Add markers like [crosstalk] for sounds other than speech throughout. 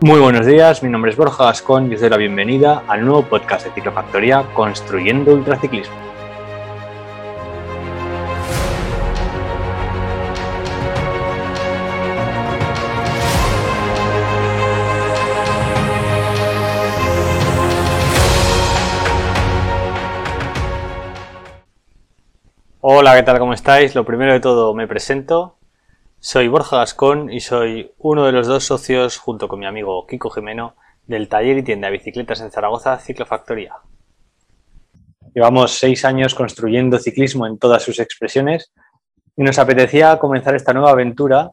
Muy buenos días, mi nombre es Borja Gascón y os doy la bienvenida al nuevo podcast de Ciclofactoría Construyendo Ultraciclismo. Hola, ¿qué tal? ¿Cómo estáis? Lo primero de todo me presento. Soy Borja Gascón y soy uno de los dos socios, junto con mi amigo Kiko Jimeno, del taller y tienda de bicicletas en Zaragoza, Ciclofactoría. Llevamos seis años construyendo ciclismo en todas sus expresiones y nos apetecía comenzar esta nueva aventura,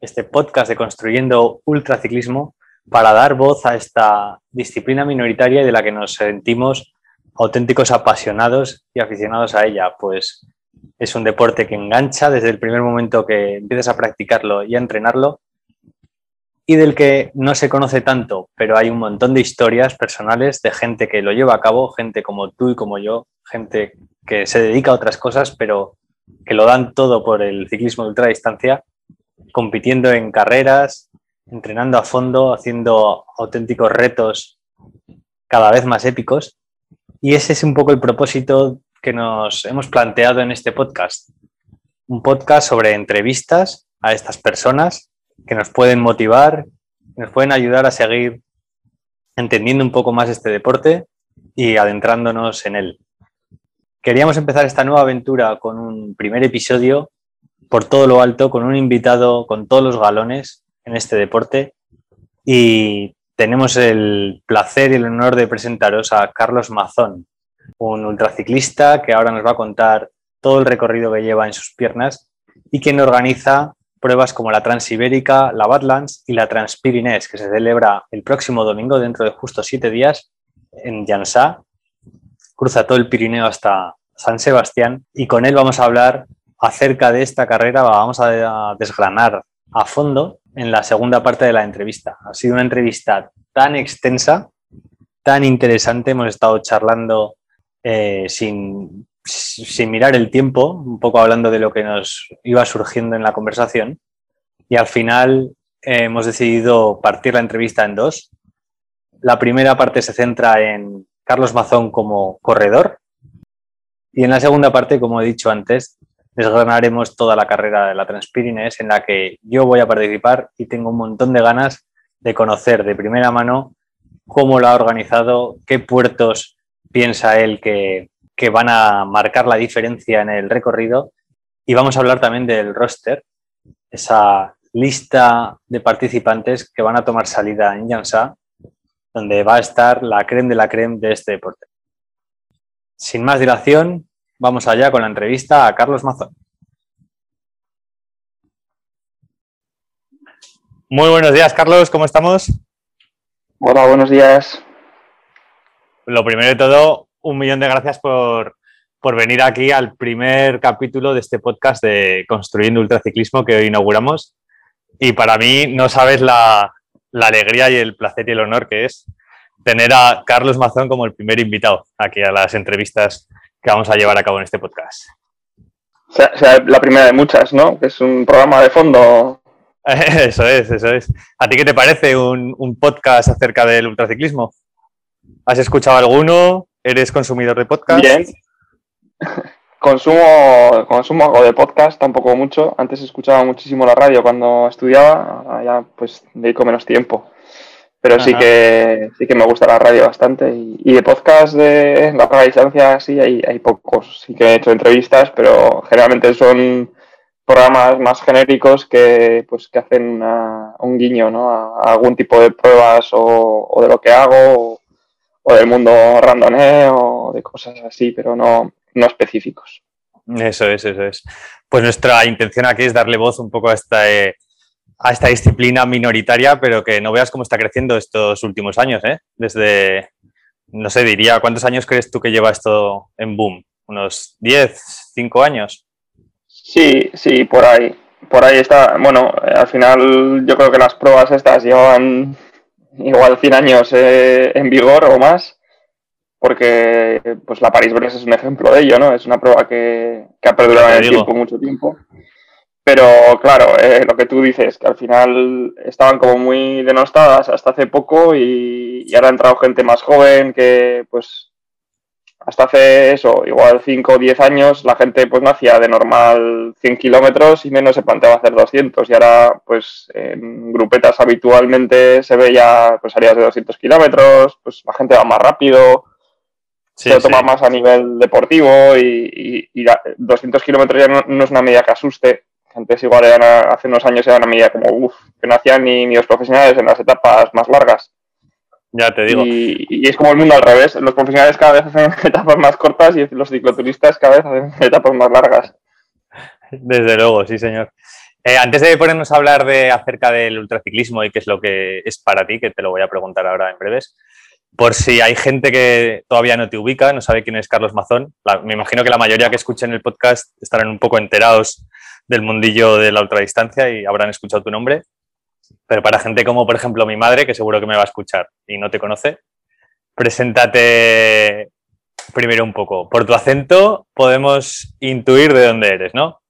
este podcast de Construyendo Ultraciclismo, para dar voz a esta disciplina minoritaria de la que nos sentimos auténticos apasionados y aficionados a ella, pues es un deporte que engancha desde el primer momento que empiezas a practicarlo y a entrenarlo y del que no se conoce tanto, pero hay un montón de historias personales de gente que lo lleva a cabo, gente como tú y como yo, gente que se dedica a otras cosas, pero que lo dan todo por el ciclismo de ultradistancia, compitiendo en carreras, entrenando a fondo, haciendo auténticos retos cada vez más épicos. Y ese es un poco el propósito que nos hemos planteado en este podcast. Un podcast sobre entrevistas a estas personas que nos pueden motivar, nos pueden ayudar a seguir entendiendo un poco más este deporte y adentrándonos en él. Queríamos empezar esta nueva aventura con un primer episodio por todo lo alto, con un invitado con todos los galones en este deporte y tenemos el placer y el honor de presentaros a Carlos Mazón, un ultraciclista que ahora nos va a contar todo el recorrido que lleva en sus piernas y quien organiza pruebas como la Transibérica, la Badlands y la Transpirinés, que se celebra el próximo domingo, dentro de justo siete días, en Jansá. Cruza todo el Pirineo hasta San Sebastián y con él vamos a hablar acerca de esta carrera, vamos a desgranar a fondo en la segunda parte de la entrevista. Ha sido una entrevista tan extensa, tan interesante, hemos estado charlando eh, sin, mirar el tiempo, un poco hablando de lo que nos iba surgiendo en la conversación. Y al final eh, hemos decidido partir la entrevista en dos. La primera parte se centra en Carlos Mazón como corredor. Y en la segunda parte, como he dicho antes, desgranaremos toda la carrera de la Transpirines en la que yo voy a participar y tengo un montón de ganas de conocer de primera mano cómo lo ha organizado, qué puertos piensa él que, van a marcar la diferencia en el recorrido. Y vamos a hablar también del roster, esa lista de participantes que van a tomar salida en Jansá, donde va a estar la creme de la creme de este deporte. Sin más dilación, vamos allá con la entrevista a Carlos Mazón. Muy buenos días, Carlos, ¿cómo estamos? Hola, buenos días lo primero de todo, un millón de gracias por, venir aquí al primer capítulo de este podcast de Construyendo Ultraciclismo que hoy inauguramos. Y para mí no sabes la, alegría y el placer y el honor que es tener a Carlos Mazón como el primer invitado aquí a las entrevistas que vamos a llevar a cabo en este podcast. O sea, la primera de muchas, ¿no? Que es un programa de fondo. [laughs] Eso es, eso es. ¿A ti qué te parece un, un podcast acerca del ultraciclismo? ¿Has escuchado alguno? ¿Eres consumidor de podcast? Bien. [laughs] Consumo, consumo algo de podcast, tampoco mucho. Antes escuchaba muchísimo la radio cuando estudiaba, ahora ya pues dedico menos tiempo. Pero sí que sí que me gusta la radio bastante. Y, de podcast de larga distancia sí hay, hay pocos. Sí que he hecho entrevistas, pero generalmente son programas más genéricos que pues que hacen un guiño ¿no? a, algún tipo de pruebas o, o de lo que hago o del mundo randoneo o de cosas así, pero no, no específicos. Eso es, eso es. Pues nuestra intención aquí es darle voz un poco a esta, eh, a esta disciplina minoritaria, pero que no veas cómo está creciendo estos últimos años, ¿eh? Desde, no sé, diría, ¿cuántos años crees tú que lleva esto en boom? ¿Unos 10, 5 años? Sí, sí, por ahí. Por ahí está. Bueno, al final yo creo que las pruebas estas llevan igual 100 años eh, en vigor o más, porque pues la París-Brest es un ejemplo de ello, ¿no? Es una prueba que, ha perdurado en el tiempo mucho tiempo. Pero claro, eh, lo que tú dices, que al final estaban como muy denostadas hasta hace poco y, y ahora ha entrado gente más joven que pues hasta hace eso, igual 5 o 10 años, la gente pues no hacía de normal 100 kilómetros y menos se planteaba hacer 200. Y ahora, pues en grupetas habitualmente se ve ya pues áreas de 200 kilómetros, pues la gente va más rápido, se lo toma más a nivel deportivo y, 200 kilómetros ya no, es una medida que asuste. Antes igual hace unos años era una medida como, uff, que no hacían ni, ni los profesionales en las etapas más largas. Ya te digo. Y, es como el mundo al revés. Los profesionales cada vez hacen [laughs] etapas más cortas y los cicloturistas cada vez hacen [laughs] etapas más largas. Desde luego, sí, señor. Eh, antes de ponernos a hablar de acerca del ultraciclismo y qué es lo que es para ti, que te lo voy a preguntar ahora en breves, por si hay gente que todavía no te ubica, no sabe quién es Carlos Mazón, me imagino que la mayoría que escuchen el podcast estarán un poco enterados del mundillo de la ultradistancia y habrán escuchado tu nombre. Pero para gente como, por ejemplo, mi madre, que seguro que me va a escuchar y no te conoce, preséntate primero un poco. Por tu acento podemos intuir de dónde eres, ¿no?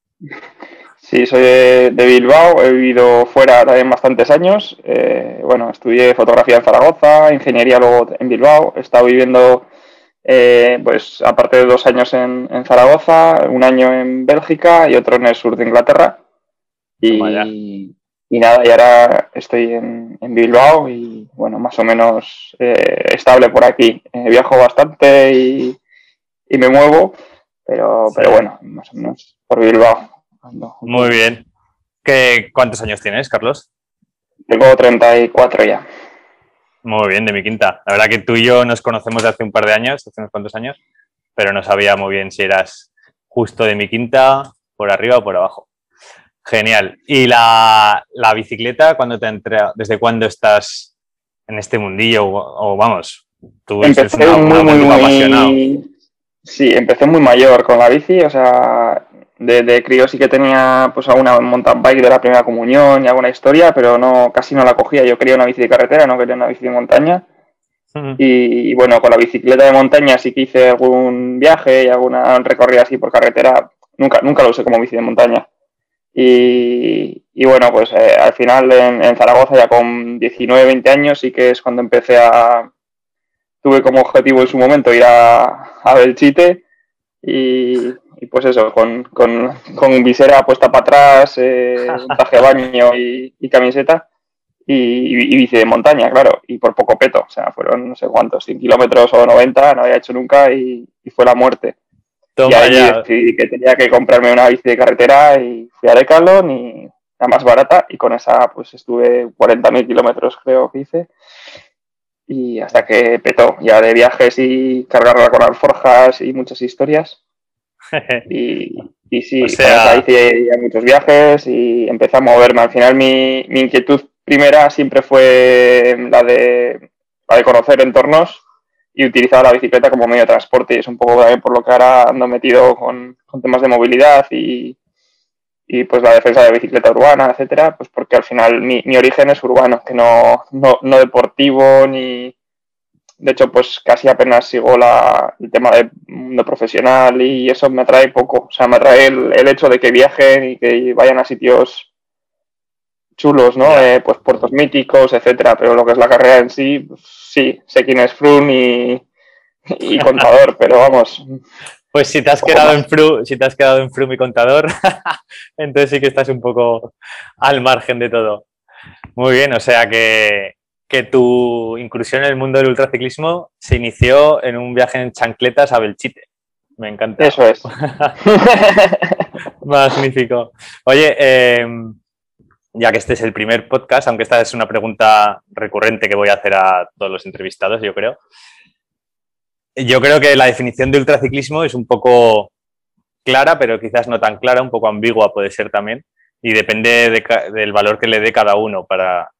Sí, soy de, Bilbao, he vivido fuera también bastantes años. Eh, bueno, estudié fotografía en Zaragoza, ingeniería luego en Bilbao. He estado viviendo, eh, pues, aparte de dos años en, Zaragoza, un año en Bélgica y otro en el sur de Inglaterra. Y, y nada, y ahora estoy en, Bilbao y bueno, más o menos eh, estable por aquí. Eh, viajo bastante y, me muevo, pero, pero bueno, más o menos por Bilbao. Muy bien. ¿Qué, ¿Cuántos años tienes, Carlos? Tengo 34 ya. Muy bien, de mi quinta. La verdad que tú y yo nos conocemos de hace un par de años, hace unos cuantos años, pero no sabía muy bien si eras justo de mi quinta, por arriba o por abajo. Genial. ¿Y la, bicicleta, cuando te entra, desde cuándo estás en este mundillo? O, vamos, tú eres muy, muy, apasionado. Sí, empecé muy mayor con la bici, o sea, de, crío sí que tenía pues alguna mountain bike de la primera comunión y alguna historia, pero no casi no la cogía. Yo quería una bici de carretera, no quería una bici de montaña. y, bueno, con la bicicleta de montaña sí que hice algún viaje y alguna recorrida así por carretera. Nunca, nunca lo usé como bici de montaña. Y, bueno, pues eh, al final en, Zaragoza ya con 19, 20 años sí que es cuando empecé a... Tuve como objetivo en su momento ir a, a Belchite y, pues eso, con, con, con, visera puesta para atrás, eh, [laughs] un traje de baño y, camiseta. Y, bici de montaña, claro, y por poco peto, o sea, fueron no sé cuántos, 100 kilómetros o 90, no había hecho nunca y fue la muerte y ahí decidí que tenía que comprarme una bici de carretera y fui a Decathlon y la más barata y con esa pues estuve 40.000 kilómetros creo que hice. Y hasta que petó. Ya de viajes y cargarla con alforjas y muchas historias. [laughs] Y, y sí, hice ya muchos viajes y empecé a moverme. Al final mi, mi inquietud primera siempre fue la de, la de conocer entornos y utilizaba la bicicleta como medio de transporte y es un poco también por lo que ahora ando metido con, temas de movilidad y, y, pues la defensa de bicicleta urbana, etcétera, pues porque al final mi, origen es urbano, que no, no, deportivo ni... De hecho, pues casi apenas sigo la, el tema de mundo profesional y eso me atrae poco. O sea, me atrae el, hecho de que viajen y que vayan a sitios chulos, ¿no? Eh, pues puertos míticos, etcétera, pero lo que es la carrera en sí, sí, sé quién es Froome y, [laughs] contador, pero vamos. Pues si te has quedado en Froome, si te has quedado en Froome y contador, [laughs] entonces sí que estás un poco al margen de todo. Muy bien, o sea que, que tu incursión en el mundo del ultraciclismo se inició en un viaje en chancletas a Belchite. Me encanta. Eso es. [laughs] Magnífico. Oye, eh, ya que este es el primer podcast, aunque esta es una pregunta recurrente que voy a hacer a todos los entrevistados, yo creo. Yo creo que la definición de ultraciclismo es un poco clara, pero quizás no tan clara, un poco ambigua puede ser también, y depende del valor que le dé cada uno. Para,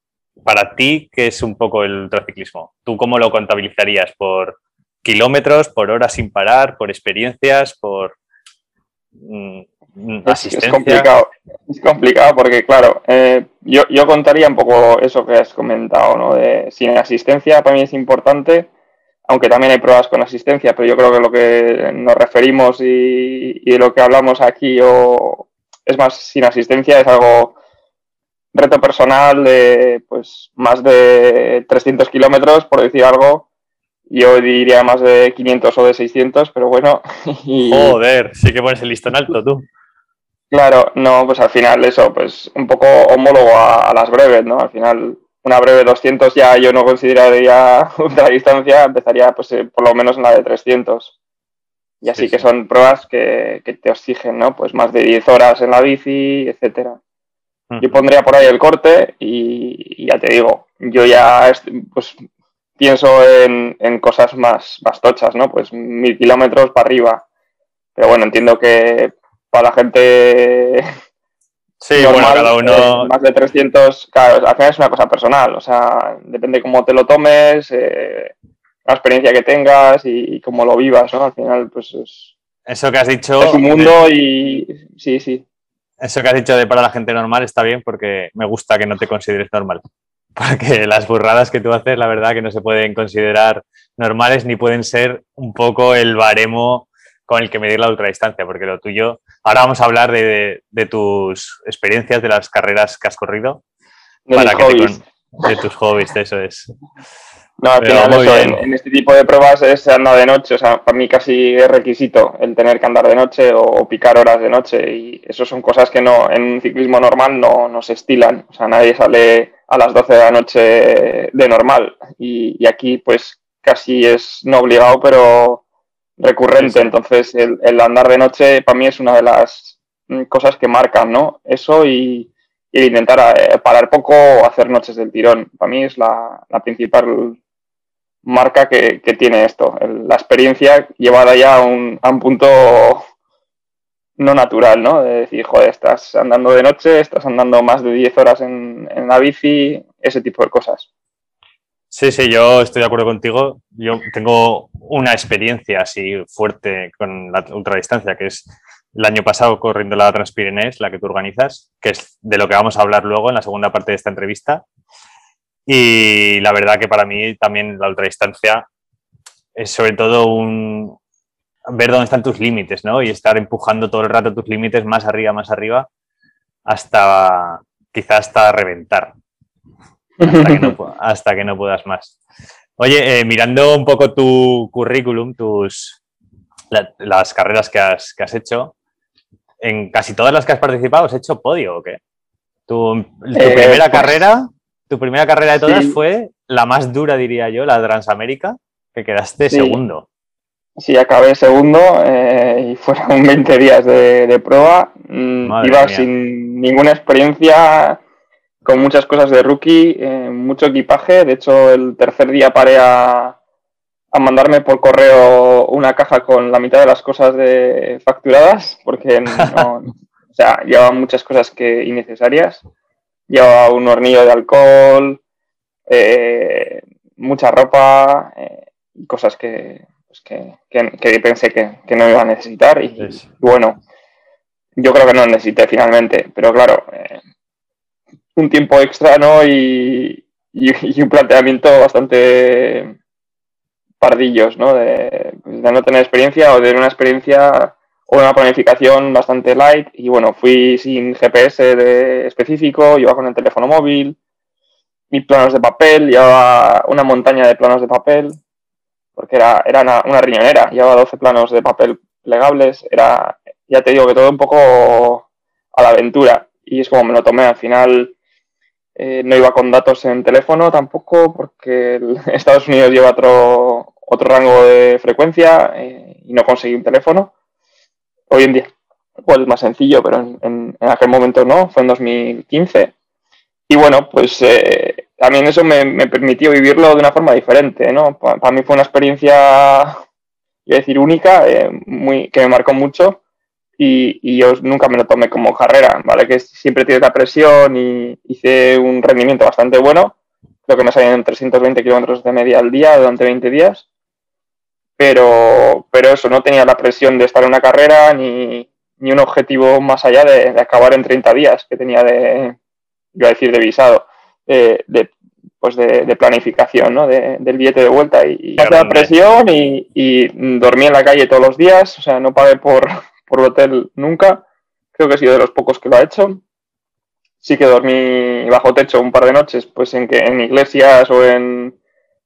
para ti, ¿qué es un poco el ultraciclismo? ¿Tú cómo lo contabilizarías? ¿Por kilómetros, por horas sin parar, por experiencias, por mm, es, complicado, es complicado porque, claro, eh, yo, yo, contaría un poco eso que has comentado, ¿no? De sin asistencia para mí es importante, aunque también hay pruebas con asistencia, pero yo creo que lo que nos referimos y, de lo que hablamos aquí o es más, sin asistencia es algo reto personal de pues más de 300 kilómetros, por decir algo. Yo diría más de 500 o de 600, pero bueno. [laughs] Joder, sí que pones el listón alto tú. Claro, no, pues al final eso, pues un poco homólogo a, las breves, ¿no? Al final una breve 200 ya yo no consideraría [laughs] ultra distancia, empezaría pues eh, por lo menos en la de 300. Y así que son pruebas que, que, te exigen, ¿no? Pues más de 10 horas en la bici, etcétera. Yo pondría por ahí el corte y, ya te digo, yo ya pues pienso en, cosas más, más tochas, ¿no? Pues mil kilómetros para arriba. Pero bueno, entiendo que para la gente [laughs] Sí, bueno, cada uno. más de 300, claro, al final es una cosa personal, o sea, depende cómo te lo tomes, eh, la experiencia que tengas y, cómo lo vivas, ¿no? Al final, pues es. Eso que has dicho. Es un mundo y. Sí, sí. Eso que has dicho de para la gente normal está bien porque me gusta que no te consideres normal. [laughs] Porque las burradas que tú haces, la verdad, que no se pueden considerar normales ni pueden ser un poco el baremo con el que medir la ultradistancia, porque lo tuyo. Ahora vamos a hablar de, tus experiencias, de las carreras que has corrido. De para que de tus hobbies, eso es. No, al final eso, en, este tipo de pruebas es andar de noche, o sea, para mí casi es requisito el tener que andar de noche o, picar horas de noche y eso son cosas que no en un ciclismo normal no, no se estilan, o sea, nadie sale a las 12 de la noche de normal y, y aquí pues casi es no obligado, pero recurrente. Entonces, el, andar de noche para mí es una de las mm, cosas que marcan, ¿no? Eso y, intentar eh, parar poco o hacer noches del tirón. Para mí es la, principal marca que, tiene esto. la experiencia llevada ya a un, a un punto no natural, ¿no? De decir, joder, estás andando de noche, estás andando más de 10 horas en, en la bici, ese tipo de cosas. Sí, sí, yo estoy de acuerdo contigo. Yo tengo una experiencia así fuerte con la ultradistancia, que es el año pasado corriendo la Transpirenés, la que tú organizas, que es de lo que vamos a hablar luego en la segunda parte de esta entrevista. Y la verdad que para mí también la ultradistancia es sobre todo un ver dónde están tus límites, ¿no? Y estar empujando todo el rato tus límites más arriba, más arriba, hasta quizás hasta reventar [laughs] hasta que no, puedas más. Oye, eh, mirando un poco tu currículum, tus, las carreras que has, hecho, en casi todas las que has participado, ¿has hecho podio o qué? Tu, eh, primera pues carrera, tu primera carrera de todas fue la más dura, diría yo, la Transamérica, que quedaste segundo. Sí, acabé segundo eh, y fueron [laughs] 20 días de, prueba. Mm, iba sin ninguna experiencia, con muchas cosas de rookie, eh, mucho equipaje. De hecho, el tercer día paré a, mandarme por correo una caja con la mitad de las cosas de facturadas, porque no, [laughs] o sea, llevaba muchas cosas que innecesarias. Llevaba un hornillo de alcohol, eh, mucha ropa eh, cosas pues que, que, pensé que, no iba a necesitar. Y, bueno, yo creo que no necesité finalmente, pero claro, un tiempo extra, ¿no? Y, un planteamiento bastante pardillos, ¿no? De, no tener experiencia o de una experiencia o una planificación bastante light. Y bueno, fui sin GPS de específico, iba con el teléfono móvil, mis planos de papel, llevaba una montaña de planos de papel, porque era, era una, una riñonera, llevaba 12 planos de papel plegables, era, ya te digo que todo un poco a la aventura. Y es como me lo tomé al final eh, no iba con datos en teléfono tampoco porque [laughs] Estados Unidos lleva otro, otro rango de frecuencia eh, y no conseguí un teléfono. Hoy en día pues es más sencillo, pero en, aquel momento no, fue en 2015. Y bueno, pues eh, también eso me, permitió vivirlo de una forma diferente, ¿no? Para mí fue una experiencia, [laughs] a decir, única, muy, que me marcó mucho y, yo nunca me lo tomé como carrera, ¿vale? Que siempre tienes la presión y hice un rendimiento bastante bueno, lo que me salían 320 kilómetros de media al día durante 20 días, pero, pero eso, no tenía la presión de estar en una carrera ni, ni un objetivo más allá de, acabar en 30 días que tenía de, iba a decir, de visado, de, pues de, planificación, ¿no? del billete de vuelta y, la presión y, y dormí en la calle todos los días, o sea, no pagué por por hotel nunca. creo que he sido de los pocos que lo ha hecho. Sí que dormí bajo techo un par de noches, pues en, que, en iglesias o en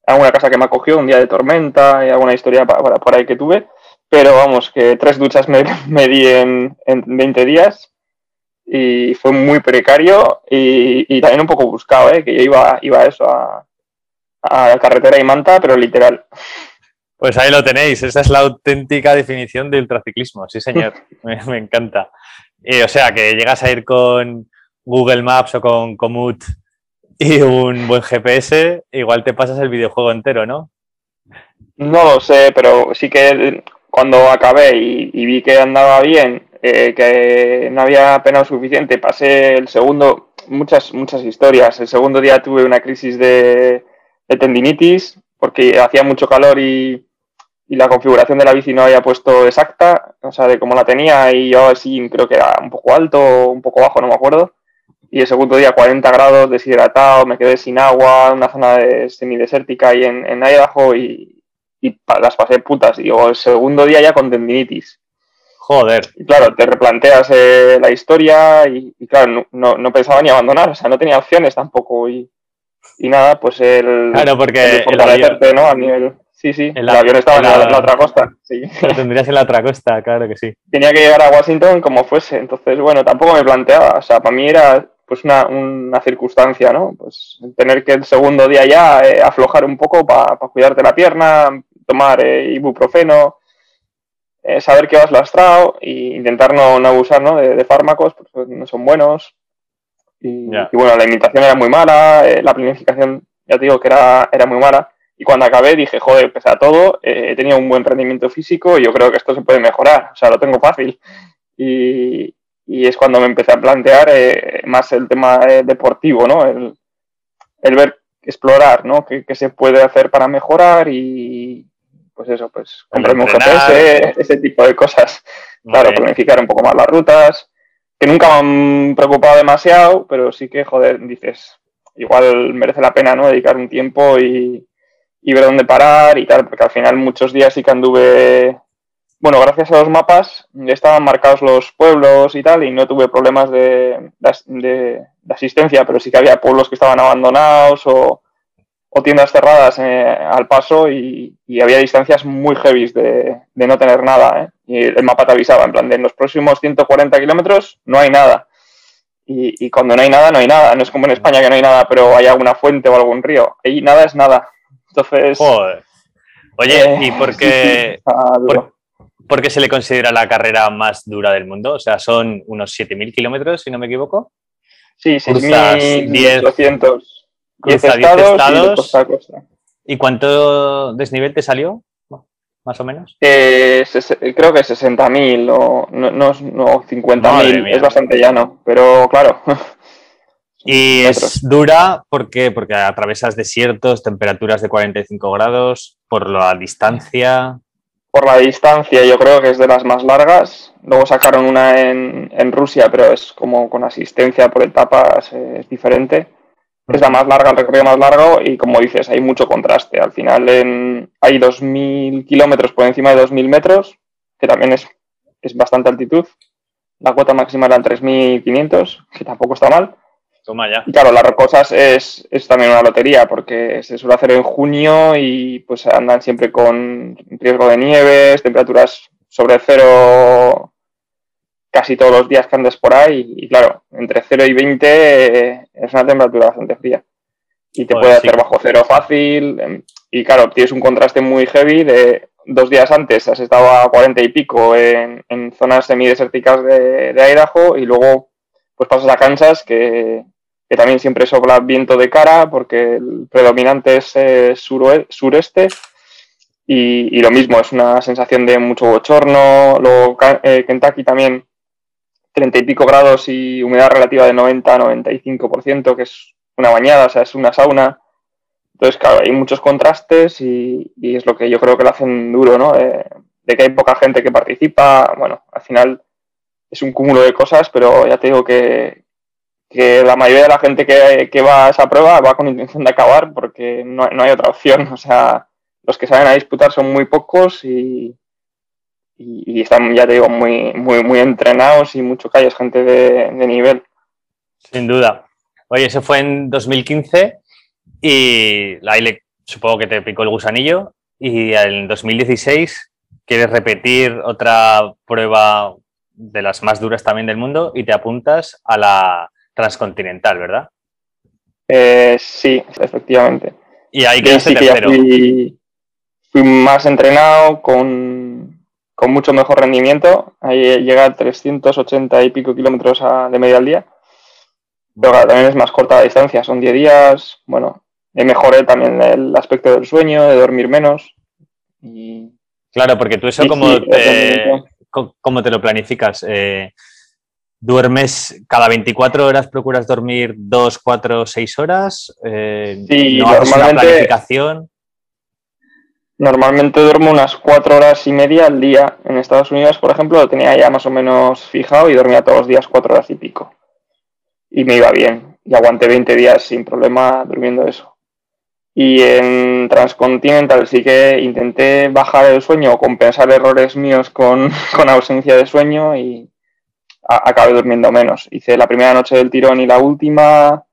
alguna casa que me acogió, un día de tormenta y alguna historia para, por ahí que tuve. Pero vamos, que tres duchas me, [laughs] me di en, en 20 días y fue muy precario y, también un poco buscado, ¿eh? que yo iba, iba a eso, a, a carretera y manta, pero literal. Pues ahí lo tenéis, esa es la auténtica definición de ultraciclismo, sí señor, [laughs] me, encanta. Y, o sea, que llegas a ir con Google Maps o con Komoot y un buen GPS, igual te pasas el videojuego entero, ¿no? No lo sé, pero sí que cuando acabé y, vi que andaba bien, eh, que no había pena suficiente, pasé el segundo, muchas, muchas historias. El segundo día tuve una crisis de tendinitis porque hacía mucho calor y, y la configuración de la bici no había puesto exacta, o sea, de cómo la tenía y yo así creo que era un poco alto, un poco bajo, no me acuerdo. Y el segundo día 40 grados, deshidratado, me quedé sin agua, en una zona de semidesértica y en, en Idaho y, y, las pasé putas. Y el segundo día ya con tendinitis. Joder. Y claro, te replanteas eh, la historia y, claro, no, no, pensaba ni abandonar, o sea, no tenía opciones tampoco. Y, y nada, pues el, claro, porque el ¿no? A nivel Sí, sí, el, avión estaba en, la, otra costa. Sí. Lo tendrías en la otra costa, claro que sí. Tenía que llegar a Washington como fuese, entonces, bueno, tampoco me planteaba, o sea, para mí era pues una, una circunstancia, ¿no? Pues tener que el segundo día ya eh, aflojar un poco para cuidarte la pierna, tomar eh, ibuprofeno, eh, saber que vas lastrado e intentar no, no abusar ¿no? De, fármacos, porque no son buenos. Y, y, bueno, la imitación era muy mala, la planificación, ya te digo que era, era muy mala. Y cuando acabé dije, joder, pese a todo, eh, he tenido un buen rendimiento físico y yo creo que esto se puede mejorar, o sea, lo tengo fácil. Y, es cuando me empecé a plantear eh, más el tema eh, deportivo, ¿no? El, ver, explorar, ¿no? ¿Qué, se puede hacer para mejorar y, pues eso, pues comprarme un GPS, ese tipo de cosas. claro, planificar un poco más las rutas, que nunca me han preocupado demasiado, pero sí que, joder, dices, igual merece la pena, ¿no? Dedicar un tiempo y, y ver dónde parar y tal, porque al final muchos días sí que anduve, bueno, gracias a los mapas estaban marcados los pueblos y tal, y no tuve problemas de, de, asistencia, pero sí que había pueblos que estaban abandonados o, o tiendas cerradas eh, al paso y, había distancias muy heavy de, de, no tener nada. Eh. Y el mapa te avisaba, en plan, de en los próximos 140 kilómetros no hay nada. Y, y, cuando no hay nada, no hay nada. No es como en España que no hay nada, pero hay alguna fuente o algún río. Ahí nada es nada. Entonces. Oye, ¿y por [laughs] qué, por, qué se le considera la carrera más dura del mundo? O sea, son unos 7.000 kilómetros, si no me equivoco. Sí, 6.800. 10 estados. Y, cuánto desnivel te salió? Más o menos. Eh, creo que 60.000 o no, no, no 50.000. Es bastante llano, pero claro. [laughs] Y es dura porque, porque atravesas desiertos, temperaturas de 45 grados, por la distancia. Por la distancia, yo creo que es de las más largas. Luego sacaron una en, en Rusia, pero es como con asistencia por etapas, eh, es diferente. Es la más larga, el recorrido más largo y como dices, hay mucho contraste. Al final en, hay 2.000 kilómetros por encima de 2.000 metros, que también es, es bastante altitud. La cuota máxima era 3.500, que tampoco está mal. Toma ya. Y claro, las rocosas es, es, también una lotería porque se suele hacer en junio y pues andan siempre con riesgo de nieves, temperaturas sobre cero casi todos los días que andes por ahí y, claro, entre 0 y 20 eh, es una temperatura bastante fría y te puede hacer bajo cero fácil em, y claro, tienes un contraste muy heavy de dos días antes has estado a 40 y pico en, en zonas semidesérticas de, de Idaho y luego pues pasas a Kansas que, que también siempre sopla viento de cara porque el predominante es eh, sureste y, lo mismo, es una sensación de mucho bochorno. Luego eh, Kentucky también 30 y pico grados y humedad relativa de 90-95%, que es una bañada, o sea, es una sauna. Entonces, claro, hay muchos contrastes y, es lo que yo creo que lo hacen duro, ¿no? de que hay poca gente que participa. Bueno, al final es un cúmulo de cosas, pero ya te digo que, que la mayoría de la gente que, va a esa prueba va con intención de acabar porque no, hay otra opción. [laughs] O sea, los que saben a disputar son muy pocos y, y, están, ya te digo, muy, muy, muy entrenados y mucho que es gente de, nivel. Sin duda. Oye, eso fue en 2015 y la ILE supongo que te picó el gusanillo y en 2016 quieres repetir otra prueba de las más duras también del mundo y te apuntas a la transcontinental, ¿verdad? Eh, sí, efectivamente. Y ahí quedaste tercero. Fui, fui, más entrenado, con, mucho mejor rendimiento. Ahí llega a 380 y pico kilómetros de media al día. Pero también es más corta la distancia, son 10 días. Bueno, mejoré también el aspecto del sueño, de dormir menos. Claro, porque tú eso como, te, te lo planificas. Eh, ¿Duermes cada 24 horas? ¿Procuras dormir 2, 4, 6 horas? Eh, sí, ¿no normalmente, una planificación? Normalmente duermo unas 4 horas y media al día. En Estados Unidos, por ejemplo, lo tenía ya más o menos fijado y dormía todos los días 4 horas y pico. Y me iba bien. Y aguanté 20 días sin problema durmiendo eso. Y en Transcontinental sí que intenté bajar el sueño o compensar errores míos con, [laughs] ausencia de sueño y acabé durmiendo menos. Hice la primera noche del tirón y la última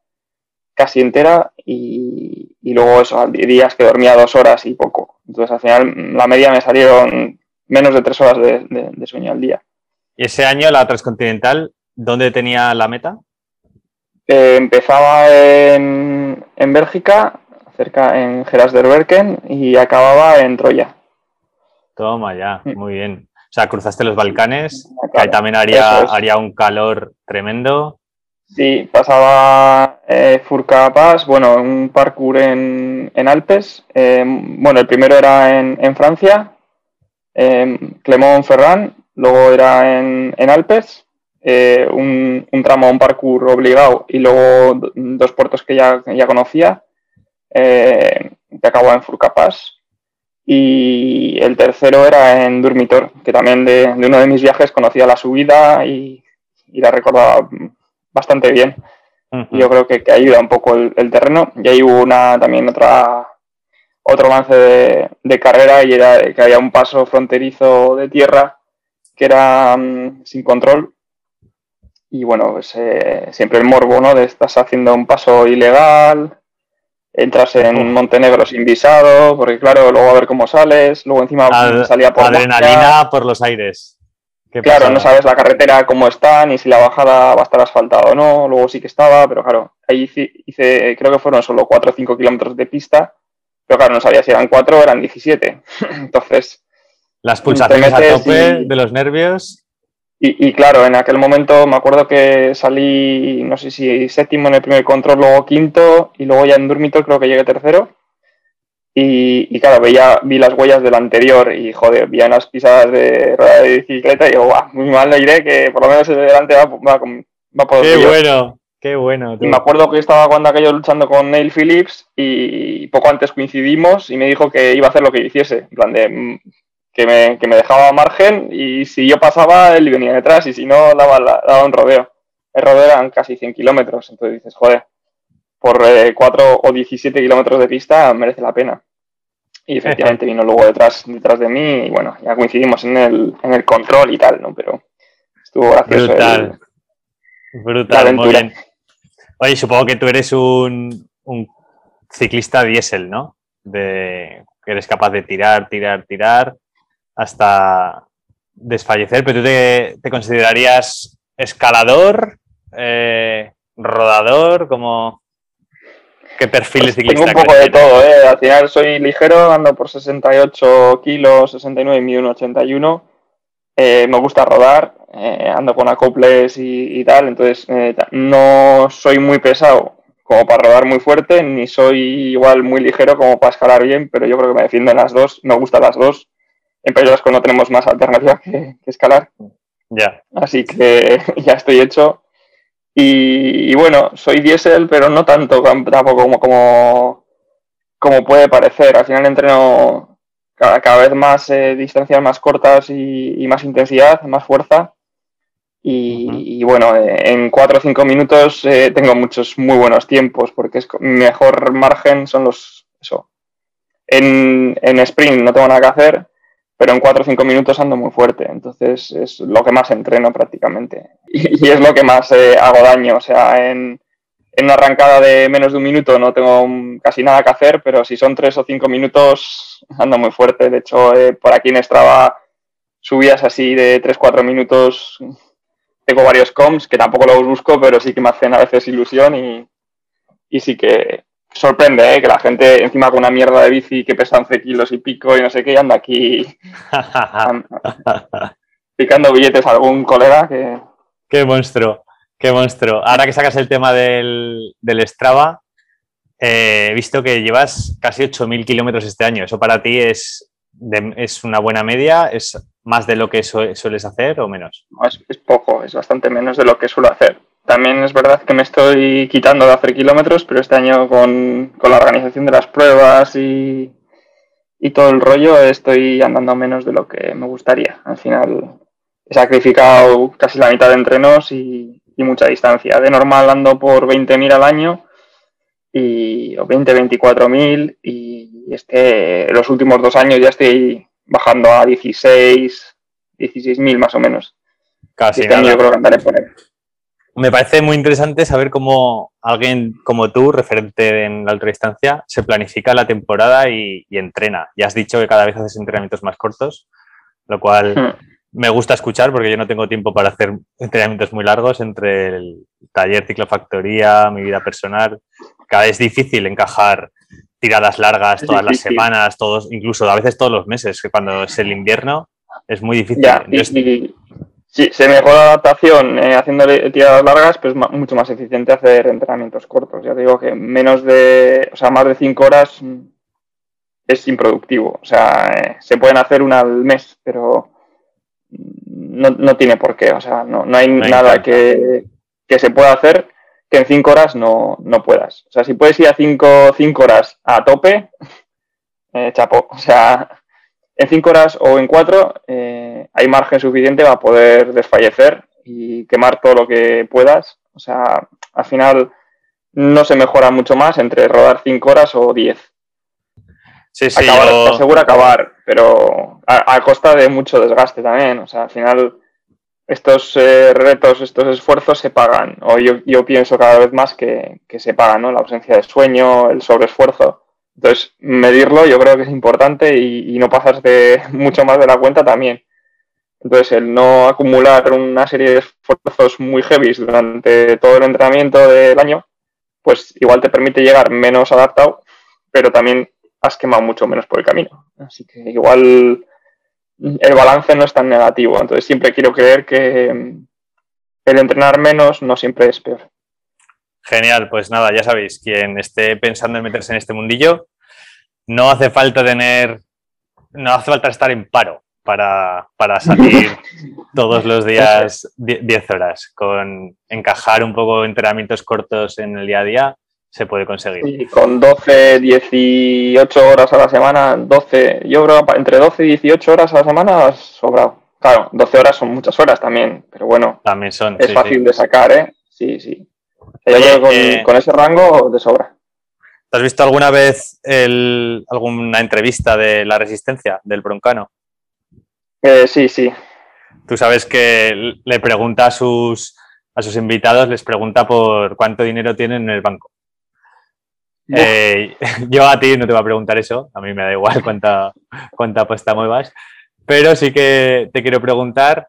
casi entera y, luego eso, días que dormía dos horas y poco. Entonces al final la media me salieron menos de tres horas de, sueño al día. ¿Y ese año la Transcontinental, dónde tenía la meta? Eh, empezaba en, en Bélgica cerca en Gerasderberken y acababa en Troya. Toma ya, mm. muy bien. O sea, cruzaste los Balcanes, que ahí también haría, haría un calor tremendo. Sí, pasaba eh, Furca Pass, bueno, un parkour en, Alpes. Eh, bueno, el primero era en, Francia, eh, Clermont-Ferrand, luego era en, Alpes, eh, un, tramo, un parkour obligado y luego dos puertos que ya, ya conocía eh, que acabó en Furcapas. Y el tercero era en Durmitor, que también de, uno de mis viajes conocía la subida y, la recordaba bastante bien. Yo creo que, ayuda un poco el, terreno. Y ahí hubo una, también otra, otro avance de, carrera y era que había un paso fronterizo de tierra que era mm, sin control. Y bueno, pues eh, siempre el morbo, ¿no? De estás haciendo un paso ilegal, entras en Montenegro sin visado, porque claro, luego a ver cómo sales, luego encima salía por... Adrenalina por los aires. Claro, no sabes la carretera cómo está, ni si la bajada va a estar asfaltada o no, luego sí que estaba, pero claro, ahí hice, creo que fueron solo 4 o 5 kilómetros de pista, pero claro, no sabía si eran 4 o eran 17. [laughs] Entonces... Las pulsaciones a tope de los nervios. Y, claro, en aquel momento me acuerdo que salí, no sé si séptimo en el primer control, luego quinto, y luego ya en Durmitor creo que llegué tercero. Y, claro, veía, vi las huellas del anterior y joder, vi unas pisadas de rueda de bicicleta y digo, guau, muy mal le diré que por lo menos el de delante va, va, va por Qué bueno, qué bueno. Y me acuerdo que estaba cuando aquello luchando con Neil Phillips y poco antes coincidimos y me dijo que iba a hacer lo que hiciese. En plan de, que me, que me dejaba margen y si yo pasaba, él venía detrás y si no, daba, daba un rodeo. El rodeo eran casi 100 kilómetros, entonces dices, joder, por eh, 4 o 17 kilómetros de pista merece la pena. Y efectivamente vino luego detrás, detrás de mí y bueno, ya coincidimos en el, en el control y tal, ¿no? Pero estuvo gracioso. Brutal. Brutal, muy bien. Oye, supongo que tú eres un, un ciclista diésel, ¿no? De que eres capaz de tirar, tirar, tirar hasta desfallecer, pero tú te, considerarías escalador, eh, rodador, como... ¿Qué perfiles pues Tengo un poco de todo, ¿eh? Al final soy ligero, ando por 68 kilos, 69 y 1,81. Eh, me gusta rodar, eh, ando con acoples y, tal, entonces eh, no soy muy pesado como para rodar muy fuerte, ni soy igual muy ligero como para escalar bien, pero yo creo que me defiendo en las dos, me gustan las dos en Países no tenemos más alternativa que, escalar. Ya. Así que [laughs] ya estoy hecho. Y, bueno, soy diésel, pero no tanto tampoco como, como, como puede parecer. Al final entreno cada, vez más eh, distancias más cortas y, más intensidad, más fuerza. Y, bueno, eh, en 4 o 5 minutos eh, tengo muchos muy buenos tiempos, porque es mejor margen son los. Eso. En, en sprint no tengo nada que hacer pero en 4 o 5 minutos ando muy fuerte. Entonces es lo que más entreno prácticamente. [laughs] Y, es lo que más eh, hago daño. O sea, en, en, una arrancada de menos de un minuto no tengo casi nada que hacer, pero si son 3 o 5 minutos ando muy fuerte. De hecho, eh, por aquí en Strava subidas así de 3-4 minutos tengo varios comps que tampoco los busco, pero sí que me hacen a veces ilusión y, y sí que sorprende ¿eh? que la gente encima con una mierda de bici que pesa 11 kilos y pico y no sé qué, anda aquí [laughs] picando billetes a algún colega que... Qué monstruo, qué monstruo. Ahora que sacas el tema del, del Strava, eh, he visto que llevas casi 8.000 kilómetros este año. ¿Eso para ti es, es una buena media? ¿Es más de lo que sueles hacer o menos? es, poco, es bastante menos de lo que suelo hacer. También es verdad que me estoy quitando de hacer kilómetros, pero este año con, la organización de las pruebas y, todo el rollo estoy andando menos de lo que me gustaría. Al final he sacrificado casi la mitad de entrenos y, mucha distancia. De normal ando por 20.000 al año y, o 20, 24.000 y este, los últimos dos años ya estoy bajando a 16, 16.000 más o menos. Casi este Año yo creo que andaré por él. Me parece muy interesante saber cómo alguien como tú, referente en la ultradistancia, se planifica la temporada y, entrena. Ya has dicho que cada vez haces entrenamientos más cortos, lo cual hmm. me gusta escuchar porque yo no tengo tiempo para hacer entrenamientos muy largos entre el taller, ciclofactoría, mi vida personal. Cada vez es difícil encajar tiradas largas todas las semanas, todos, incluso a veces todos los meses, que cuando es el invierno es muy difícil. Si se mejora la adaptación eh, haciendo tiradas largas, pues mucho más eficiente hacer entrenamientos cortos. Ya digo que menos de, o sea, más de cinco horas es improductivo. O sea, eh, se pueden hacer una al mes, pero no, tiene por qué. O sea, no, hay nada que, que se pueda hacer que en cinco horas no, puedas. O sea, si puedes ir a cinco, cinco horas a tope, [laughs] eh, chapo. O sea, en cinco horas o en cuatro eh, hay margen suficiente para poder desfallecer y quemar todo lo que puedas. O sea, al final no se mejora mucho más entre rodar cinco horas o diez. Sí, sí, acabar, asegura acabar, pero a, a, costa de mucho desgaste también. O sea, al final estos eh, retos, estos esfuerzos se pagan, o yo, pienso cada vez más que, se pagan, ¿no? La ausencia de sueño, el sobreesfuerzo. Entonces, medirlo yo creo que es importante y, no pasarse [laughs] mucho más de la cuenta también. Entonces, el no acumular una serie de esfuerzos muy heavy durante todo el entrenamiento del año, pues igual te permite llegar menos adaptado, pero también has quemado mucho menos por el camino. Así que igual el balance no es tan negativo. Entonces siempre quiero creer que el entrenar menos no siempre es peor. Genial, pues nada, ya sabéis, quien esté pensando en meterse en este mundillo, no hace falta tener, no hace falta estar en paro para, para salir [laughs] todos los días 10 horas. Con encajar un poco entrenamientos cortos en el día a día, se puede conseguir. Y con 12, 18 horas a la semana, 12, yo creo entre 12 y 18 horas a la semana has sobrado. Claro, 12 horas son muchas horas también, pero bueno, también son, es fácil de sacar, ¿eh? Sí, sí. Eh, con, ese rango de sobra. has visto alguna vez alguna entrevista de la resistencia del broncano? Eh, sí, sí. Tú sabes que le pregunta a sus, a sus invitados, les pregunta por cuánto dinero tienen en el banco. Eh, [laughs] yo a ti no te voy a preguntar eso, a mí me da igual cuánta, cuánta apuesta muevas, pero sí que te quiero preguntar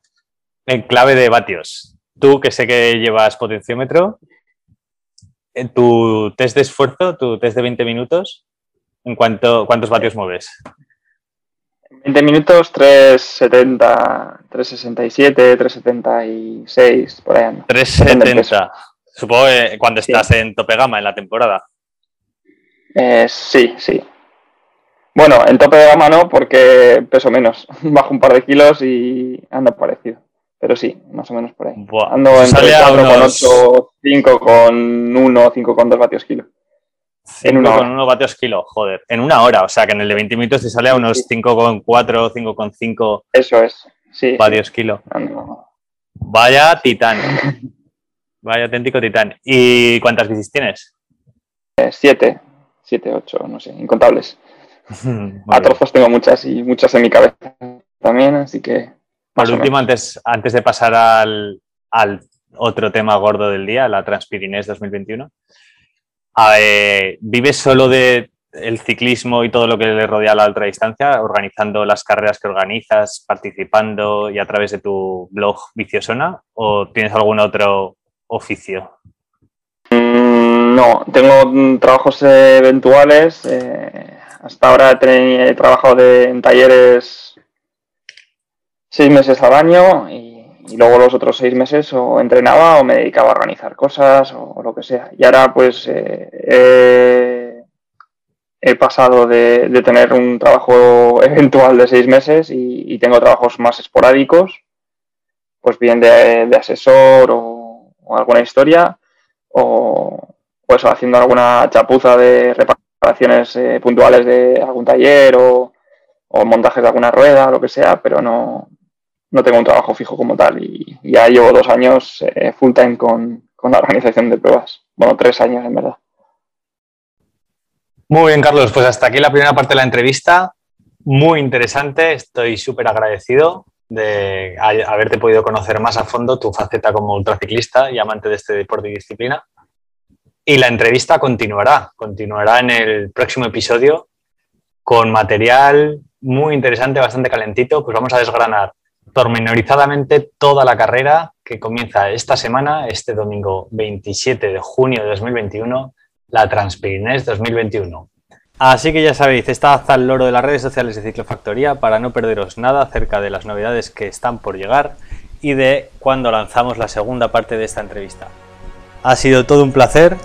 en clave de vatios. Tú que sé que llevas potenciómetro, en tu test de esfuerzo, tu test de 20 minutos, ¿en cuánto, cuántos vatios mueves? 20 minutos, 370, 367, 376, por ahí. 370. Supongo que cuando estás en tope gama en la temporada. Eh, sí, sí. Bueno, en tope de gama no, porque peso menos. [laughs] Bajo un par de kilos y ando parecido. Pero sí, más o menos por ahí. ando entre 4,8, 5 con 1, 5 con 2 vatios kilo. 5 con 1 vatios kilo, joder. En una hora, o sea que en el de 20 minutos te sale a unos 5,4, 5,5 Eso es, sí. Vatios kilo. Vaya titán. Vaya auténtico titán. ¿Y cuántas bicis tienes? Eh, siete. 7, 8, no sé, incontables. [laughs] a trozos tengo muchas y muchas en mi cabeza. también, así que... Por último, antes, antes de pasar al, al otro tema gordo del día, la Transpirinés 2021, ¿vives solo de el ciclismo y todo lo que le rodea a la ultradistancia, organizando las carreras que organizas, participando y a través de tu blog Viciosona? ¿O tienes algún otro oficio? Mm, no, tengo trabajos eventuales. Eh, hasta ahora he, trabajado en talleres seis meses al año y, luego los otros seis meses o entrenaba o me dedicaba a organizar cosas o, lo que sea. Y ahora pues eh, he pasado de, tener un trabajo [laughs] eventual de seis meses y, tengo trabajos más esporádicos, pues bien de, asesor o, alguna historia o pues haciendo alguna chapuza de reparaciones eh, puntuales de algún taller o, o montajes de alguna rueda lo que sea, pero no, no tengo un trabajo fijo como tal y ya llevo dos años eh, full time con, la organización de pruebas. Bueno, tres años en verdad. Muy bien, Carlos. Pues hasta aquí la primera parte de la entrevista. Muy interesante. Estoy súper agradecido de haberte podido conocer más a fondo tu faceta como ultraciclista y amante de este deporte y disciplina. Y la entrevista continuará, continuará en el próximo episodio con material muy interesante, bastante calentito. Pues vamos a desgranar pormenorizadamente toda la carrera que comienza esta semana, este domingo 27 de junio de 2021, la Transpirinés 2021. Así que ya sabéis, estad al loro de las redes sociales de Ciclofactoría para no perderos nada acerca de las novedades que están por llegar y de cuando lanzamos la segunda parte de esta entrevista. Ha sido todo un placer,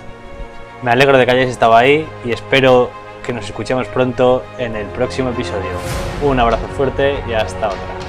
me alegro de que hayáis estado ahí y espero que nos escuchemos pronto en el próximo episodio. Un abrazo fuerte y hasta otra.